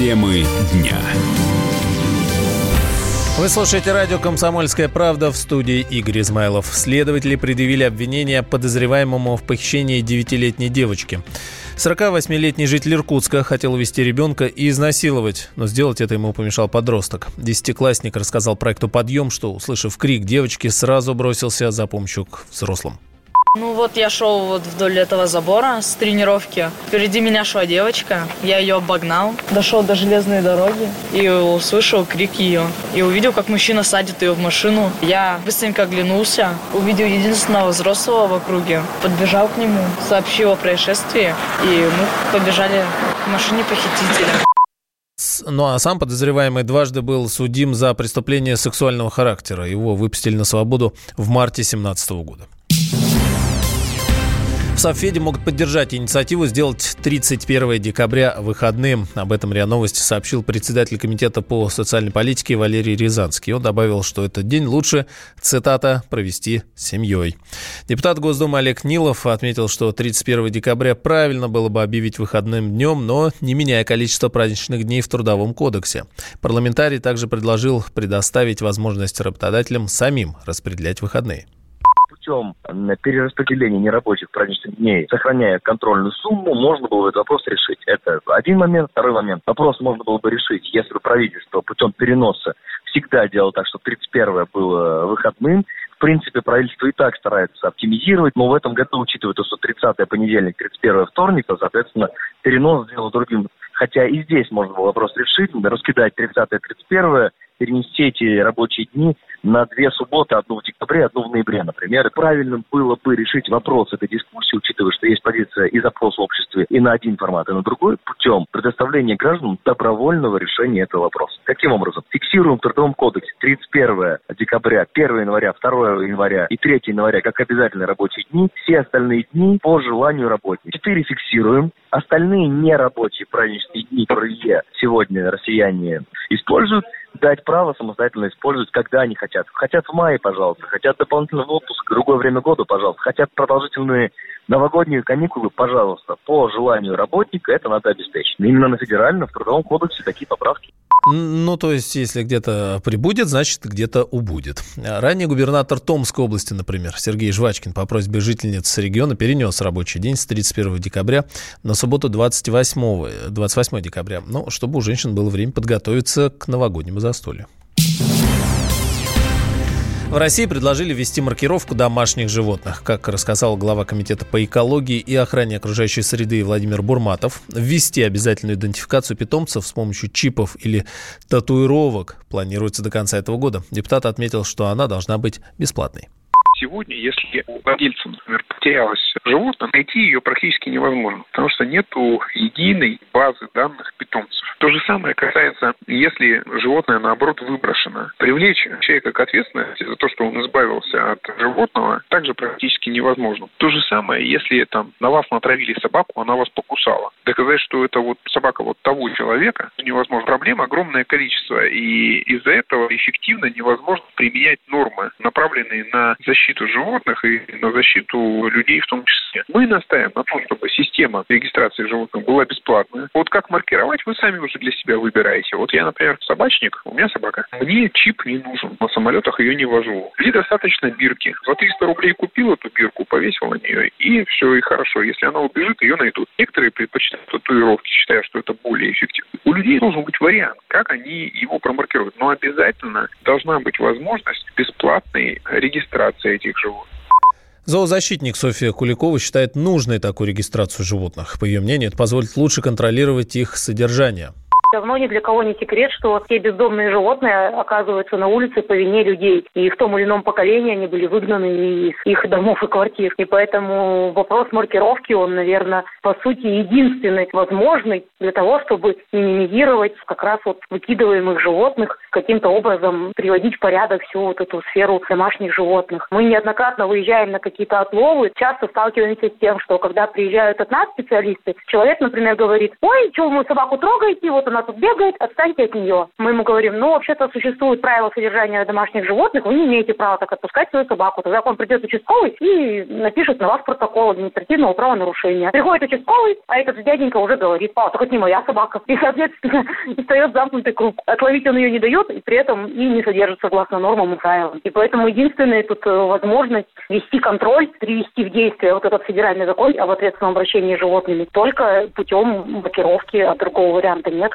Темы дня. Вы слушаете радио «Комсомольская правда» в студии Игорь Измайлов. Следователи предъявили обвинение подозреваемому в похищении девятилетней девочки. 48-летний житель Иркутска хотел увести ребенка и изнасиловать, но сделать это ему помешал подросток. Десятиклассник рассказал проекту «Подъем», что, услышав крик девочки, сразу бросился за помощью к взрослым. Ну вот я шел вот вдоль этого забора с тренировки. Впереди меня шла девочка, я ее обогнал, дошел до железной дороги и услышал крик ее. И увидел, как мужчина садит ее в машину. Я быстренько оглянулся, увидел единственного взрослого в округе, подбежал к нему, сообщил о происшествии, и мы побежали к машине похитителя. Ну а сам подозреваемый дважды был судим за преступление сексуального характера. Его выпустили на свободу в марте 2017 года. В могут поддержать инициативу сделать 31 декабря выходным. Об этом РИА Новости сообщил председатель Комитета по социальной политике Валерий Рязанский. Он добавил, что этот день лучше, цитата, провести с семьей. Депутат Госдумы Олег Нилов отметил, что 31 декабря правильно было бы объявить выходным днем, но не меняя количество праздничных дней в Трудовом кодексе. Парламентарий также предложил предоставить возможность работодателям самим распределять выходные путем перераспределения нерабочих праздничных дней, сохраняя контрольную сумму, можно было этот вопрос решить. Это один момент. Второй момент. Вопрос можно было бы решить, если бы правительство путем переноса всегда делало так, что 31 было выходным, в принципе, правительство и так старается оптимизировать, но в этом году, учитывая то, что 30 понедельник, 31 вторник, то, соответственно, перенос сделал другим. Хотя и здесь можно было вопрос решить, раскидать 30 31 перенести эти рабочие дни на две субботы, одну в декабре, одну в ноябре, например. И правильным было бы решить вопрос этой дискуссии, учитывая, что есть позиция и запрос в обществе и на один формат, и на другой, путем предоставления гражданам добровольного решения этого вопроса. Каким образом? Фиксируем в Трудовом кодексе 31 декабря, 1 января, 2 января и 3 января как обязательные рабочие дни, все остальные дни по желанию работника. Четыре фиксируем, остальные нерабочие праздничные дни, которые сегодня россияне используют, дать право самостоятельно использовать, когда они хотят. Хотят в мае, пожалуйста, хотят дополнительный отпуск, другое время года, пожалуйста, хотят продолжительные новогодние каникулы, пожалуйста, по желанию работника это надо обеспечить. Именно на федеральном, в Трудовом кодексе такие поправки. Ну, то есть, если где-то прибудет, значит, где-то убудет. Ранее губернатор Томской области, например, Сергей Жвачкин по просьбе жительниц региона перенес рабочий день с 31 декабря на субботу 28, 28 декабря, ну, чтобы у женщин было время подготовиться к новогоднему застолью. В России предложили ввести маркировку домашних животных. Как рассказал глава Комитета по экологии и охране окружающей среды Владимир Бурматов, ввести обязательную идентификацию питомцев с помощью чипов или татуировок планируется до конца этого года. Депутат отметил, что она должна быть бесплатной. Сегодня, если у владельца, например, потерялось животное, найти ее практически невозможно, потому что нет единой базы данных питомцев. То же самое касается, если животное, наоборот, выброшено. Привлечь человека к ответственности за то, что он избавился от животного, также практически невозможно. То же самое, если там на вас натравили собаку, она вас покусала. Доказать, что это вот собака вот того человека, невозможно. Проблем огромное количество, и из-за этого эффективно невозможно применять нормы, направленные на защиту животных и на защиту людей в том числе. Мы настаиваем на том, чтобы система регистрации животных была бесплатная. Вот как маркировать, вы сами уже для себя выбираете. Вот я, например, собачник, у меня собака. Мне чип не нужен, на самолетах ее не вожу. Мне достаточно бирки. За 300 рублей купил эту бирку, повесил на нее, и все, и хорошо. Если она убежит, ее найдут. Некоторые предпочитают татуировки, считая, что это более эффективно. У людей должен быть вариант, как они его промаркируют. Но обязательно должна быть возможность бесплатной регистрации этих животных. Зоозащитник Софья Куликова считает нужной такую регистрацию животных. По ее мнению, это позволит лучше контролировать их содержание. Давно ни для кого не секрет, что все бездомные животные оказываются на улице по вине людей. И в том или ином поколении они были выгнаны из их домов и квартир. И поэтому вопрос маркировки, он, наверное, по сути, единственный возможный для того, чтобы минимизировать как раз вот выкидываемых животных, каким-то образом приводить в порядок всю вот эту сферу домашних животных. Мы неоднократно выезжаем на какие-то отловы, часто сталкиваемся с тем, что когда приезжают от нас специалисты, человек, например, говорит, ой, что вы собаку трогаете, вот она она тут бегает, отстаньте от нее. Мы ему говорим, ну, вообще-то существуют правила содержания домашних животных, вы не имеете права так отпускать свою собаку. Тогда вам придет участковый и напишет на вас протокол административного правонарушения. Приходит участковый, а этот дяденька уже говорит, а, так это не моя собака. И, соответственно, встает замкнутый круг. Отловить он ее не дает, и при этом и не содержит согласно нормам и правилам. И поэтому единственная тут э, возможность вести контроль, привести в действие вот этот федеральный закон об ответственном обращении с животными только путем блокировки, а другого варианта нет.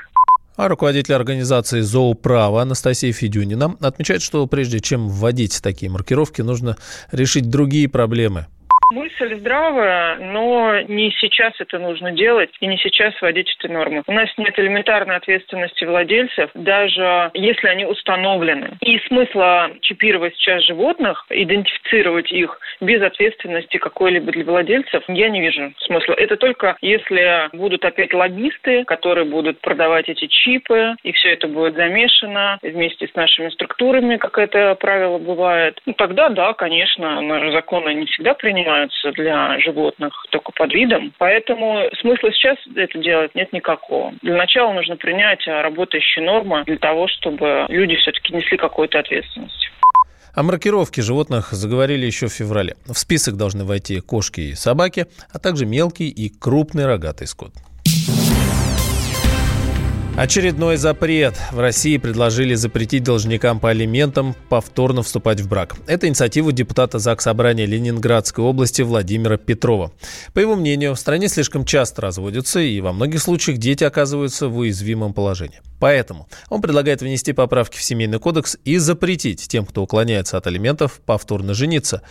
А руководитель организации «Зооправо» Анастасия Федюнина отмечает, что прежде чем вводить такие маркировки, нужно решить другие проблемы – Мысль здравая, но не сейчас это нужно делать и не сейчас вводить эти нормы. У нас нет элементарной ответственности владельцев, даже если они установлены. И смысла чипировать сейчас животных, идентифицировать их без ответственности какой-либо для владельцев, я не вижу смысла. Это только если будут опять лоббисты, которые будут продавать эти чипы, и все это будет замешано вместе с нашими структурами, как это правило бывает. Ну, тогда да, конечно, законы не всегда принимают принимаются для животных только под видом. Поэтому смысла сейчас это делать нет никакого. Для начала нужно принять работающие нормы для того, чтобы люди все-таки несли какую-то ответственность. О маркировке животных заговорили еще в феврале. В список должны войти кошки и собаки, а также мелкий и крупный рогатый скот. Очередной запрет. В России предложили запретить должникам по алиментам повторно вступать в брак. Это инициатива депутата ЗАГС Собрания Ленинградской области Владимира Петрова. По его мнению, в стране слишком часто разводятся, и во многих случаях дети оказываются в уязвимом положении. Поэтому он предлагает внести поправки в Семейный кодекс и запретить тем, кто уклоняется от алиментов, повторно жениться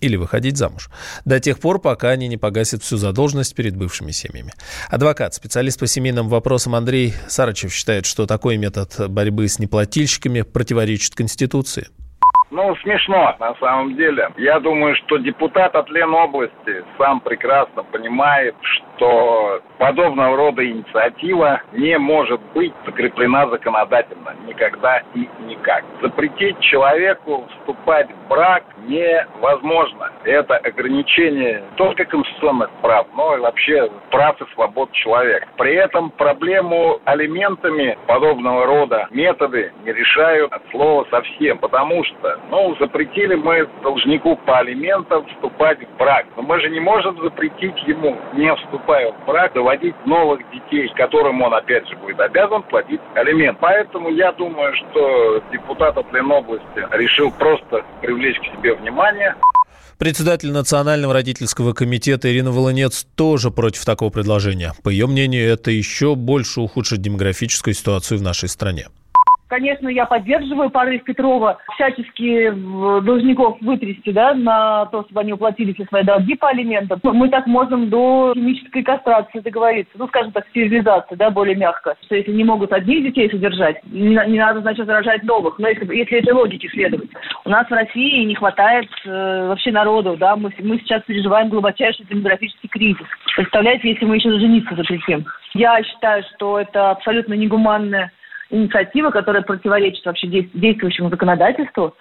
или выходить замуж. До тех пор, пока они не погасят всю задолженность перед бывшими семьями. Адвокат, специалист по семейным вопросам Андрей Сарычев считает, что такой метод борьбы с неплательщиками противоречит Конституции. Ну, смешно, на самом деле. Я думаю, что депутат от Ленобласти сам прекрасно понимает, что подобного рода инициатива не может быть закреплена законодательно никогда и никак. Запретить человеку вступать в брак невозможно. Это ограничение только конституционных прав, но и вообще прав и свобод человека. При этом проблему алиментами подобного рода методы не решают от слова совсем, потому что, ну, запретили мы должнику по алиментам вступать в брак. Но мы же не можем запретить ему, не вступая в брак, доводить новых детей, которым он, опять же, будет обязан платить алимент. Поэтому я думаю, что депутат от Ленобласти решил просто привлечь к себе внимание. Председатель Национального родительского комитета Ирина Волынец тоже против такого предложения. По ее мнению, это еще больше ухудшит демографическую ситуацию в нашей стране. Конечно, я поддерживаю порыв Петрова всячески должников вытрясти да, на то, чтобы они уплатили все свои долги по алиментам. Мы так можем до химической кастрации договориться, ну, скажем так, стерилизации, да, более мягко. Что если не могут одних детей содержать, не, не надо, значит, рожать новых. Но если, если этой логике следовать. У нас в России не хватает э, вообще народу, да, мы, мы сейчас переживаем глубочайший демографический кризис. Представляете, если мы еще жениться запретим? Я считаю, что это абсолютно негуманная инициатива, которая противоречит вообще действующему законодательству,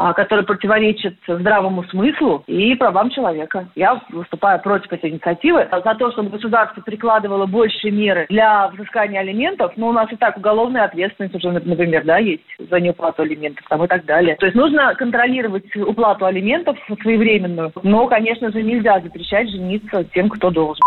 а, которая противоречит здравому смыслу и правам человека. Я выступаю против этой инициативы за то, чтобы государство прикладывало больше меры для взыскания алиментов. Но у нас и так уголовная ответственность уже, например, да, есть за неуплату алиментов там, и так далее. То есть нужно контролировать уплату алиментов своевременную, но, конечно же, нельзя запрещать жениться тем, кто должен.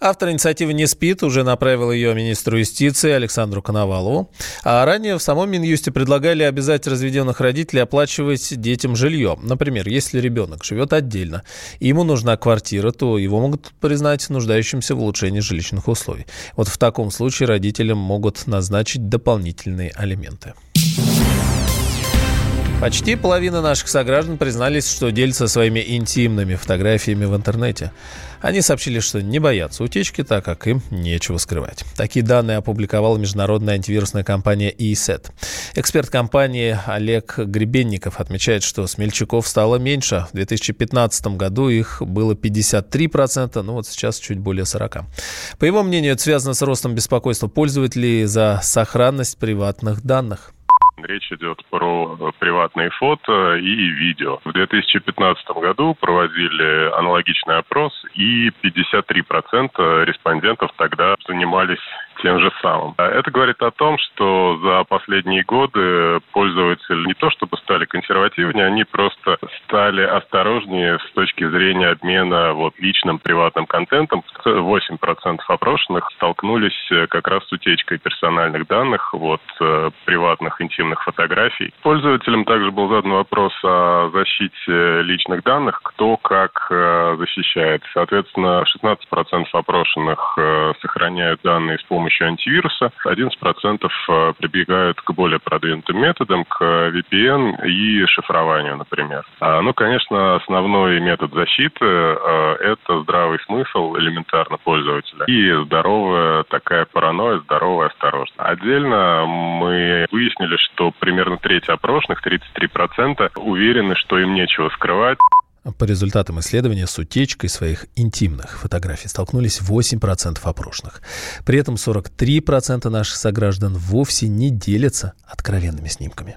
Автор инициативы «Не спит» уже направил ее министру юстиции Александру Коновалову. А ранее в самом Минюсте предлагали обязать разведенных родителей оплачивать детям жилье. Например, если ребенок живет отдельно и ему нужна квартира, то его могут признать нуждающимся в улучшении жилищных условий. Вот в таком случае родителям могут назначить дополнительные алименты. Почти половина наших сограждан признались, что делятся своими интимными фотографиями в интернете. Они сообщили, что не боятся утечки, так как им нечего скрывать. Такие данные опубликовала международная антивирусная компания ESET. Эксперт компании Олег Гребенников отмечает, что смельчаков стало меньше. В 2015 году их было 53%, ну вот сейчас чуть более 40%. По его мнению, это связано с ростом беспокойства пользователей за сохранность приватных данных. Речь идет про приватные фото и видео. В 2015 году проводили аналогичный опрос, и 53% респондентов тогда занимались тем же самым. А это говорит о том, что за последние годы пользователи не то чтобы стали консервативнее, они просто стали осторожнее с точки зрения обмена вот личным приватным контентом. 8% опрошенных столкнулись э, как раз с утечкой персональных данных, вот э, приватных интимных фотографий. Пользователям также был задан вопрос о защите личных данных, кто как э, защищает. Соответственно, 16% опрошенных сохраняют данные с помощью антивируса. 11% э, прибегают к более продвинутым методам, к VPN и шифрованию, например. А, ну, конечно, основной метод защиты э, – это здравый смысл элементарно пользователя и здоровая такая паранойя, здоровая осторожность. Отдельно мы выяснили, что примерно треть опрошенных, 33%, уверены, что им нечего скрывать. По результатам исследования с утечкой своих интимных фотографий столкнулись 8% опрошенных. При этом 43% наших сограждан вовсе не делятся откровенными снимками.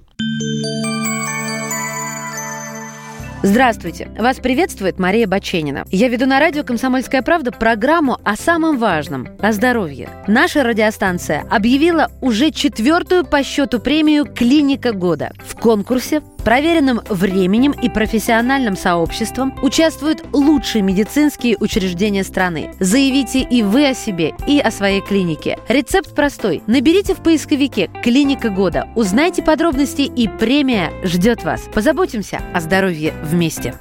Здравствуйте! Вас приветствует Мария Баченина. Я веду на радио «Комсомольская правда» программу о самом важном – о здоровье. Наша радиостанция объявила уже четвертую по счету премию «Клиника года». В конкурсе проверенным временем и профессиональным сообществом участвуют лучшие медицинские учреждения страны. Заявите и вы о себе, и о своей клинике. Рецепт простой. Наберите в поисковике «Клиника года», узнайте подробности, и премия ждет вас. Позаботимся о здоровье вместе.